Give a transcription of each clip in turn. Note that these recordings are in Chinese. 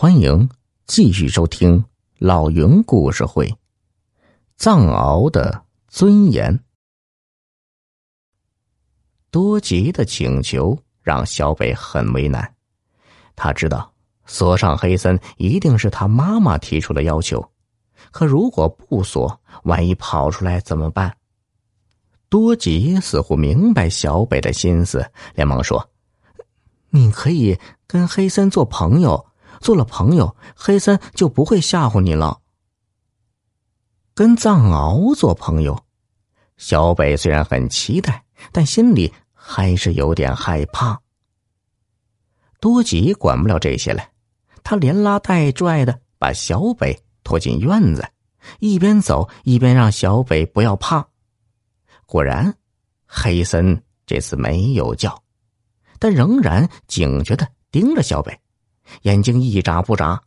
欢迎继续收听老云故事会。藏獒的尊严。多吉的请求让小北很为难。他知道锁上黑森一定是他妈妈提出的要求，可如果不锁，万一跑出来怎么办？多吉似乎明白小北的心思，连忙说：“你可以跟黑森做朋友。”做了朋友，黑森就不会吓唬你了。跟藏獒做朋友，小北虽然很期待，但心里还是有点害怕。多吉管不了这些了，他连拉带拽的把小北拖进院子，一边走一边让小北不要怕。果然，黑森这次没有叫，但仍然警觉的盯着小北。眼睛一眨不眨。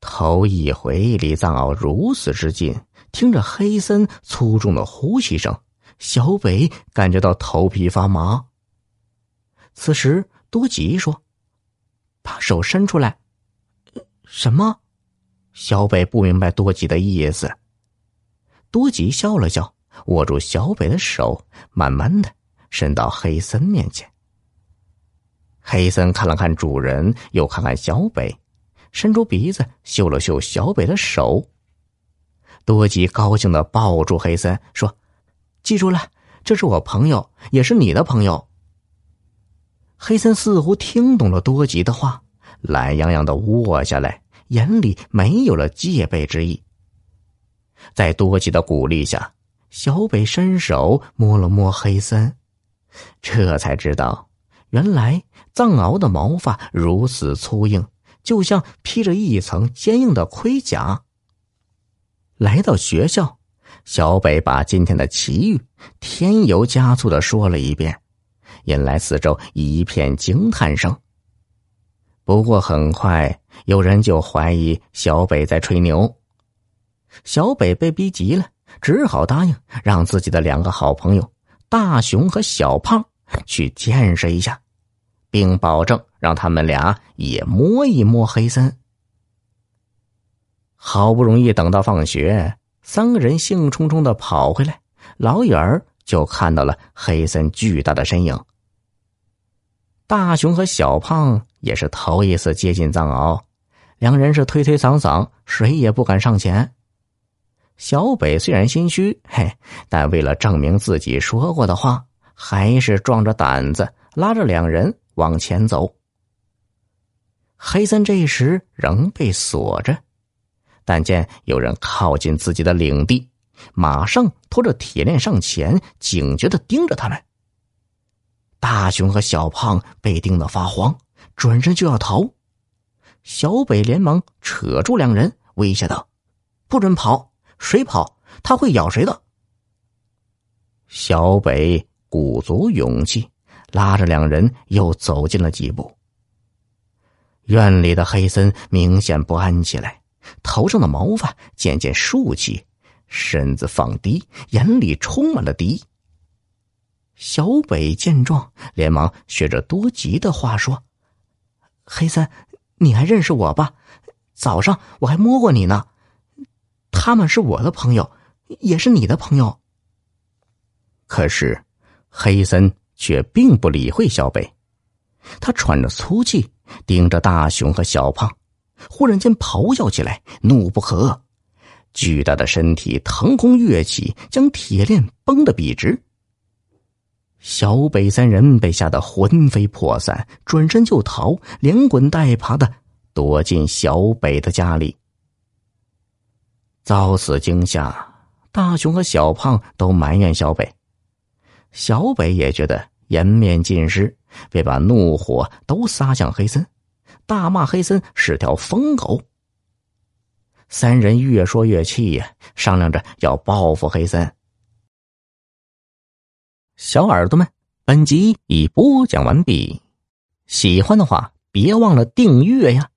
头一回离藏獒如此之近，听着黑森粗重的呼吸声，小北感觉到头皮发麻。此时多吉说：“把手伸出来。”什么？小北不明白多吉的意思。多吉笑了笑，握住小北的手，慢慢的伸到黑森面前。黑森看了看主人，又看看小北，伸出鼻子嗅了嗅小北的手。多吉高兴的抱住黑森，说：“记住了，这是我朋友，也是你的朋友。”黑森似乎听懂了多吉的话，懒洋洋的卧下来，眼里没有了戒备之意。在多吉的鼓励下，小北伸手摸了摸黑森，这才知道。原来藏獒的毛发如此粗硬，就像披着一层坚硬的盔甲。来到学校，小北把今天的奇遇添油加醋的说了一遍，引来四周一片惊叹声。不过很快有人就怀疑小北在吹牛。小北被逼急了，只好答应让自己的两个好朋友大熊和小胖去见识一下。并保证让他们俩也摸一摸黑森。好不容易等到放学，三个人兴冲冲的跑回来，老远儿就看到了黑森巨大的身影。大熊和小胖也是头一次接近藏獒，两人是推推搡搡，谁也不敢上前。小北虽然心虚，嘿，但为了证明自己说过的话，还是壮着胆子拉着两人。往前走，黑森这时仍被锁着，但见有人靠近自己的领地，马上拖着铁链上前，警觉的盯着他们。大熊和小胖被盯得发慌，转身就要逃，小北连忙扯住两人，威胁道：“不准跑，谁跑他会咬谁的。”小北鼓足勇气。拉着两人又走近了几步。院里的黑森明显不安起来，头上的毛发渐渐竖起，身子放低，眼里充满了敌意。小北见状，连忙学着多吉的话说：“黑森，你还认识我吧？早上我还摸过你呢。他们是我的朋友，也是你的朋友。”可是，黑森。却并不理会小北，他喘着粗气，盯着大熊和小胖，忽然间咆哮起来，怒不可遏，巨大的身体腾空跃起，将铁链绷得笔直。小北三人被吓得魂飞魄散，转身就逃，连滚带爬的躲进小北的家里。遭此惊吓，大熊和小胖都埋怨小北，小北也觉得。颜面尽失，便把怒火都撒向黑森，大骂黑森是条疯狗。三人越说越气呀，商量着要报复黑森。小耳朵们，本集已播讲完毕，喜欢的话别忘了订阅呀。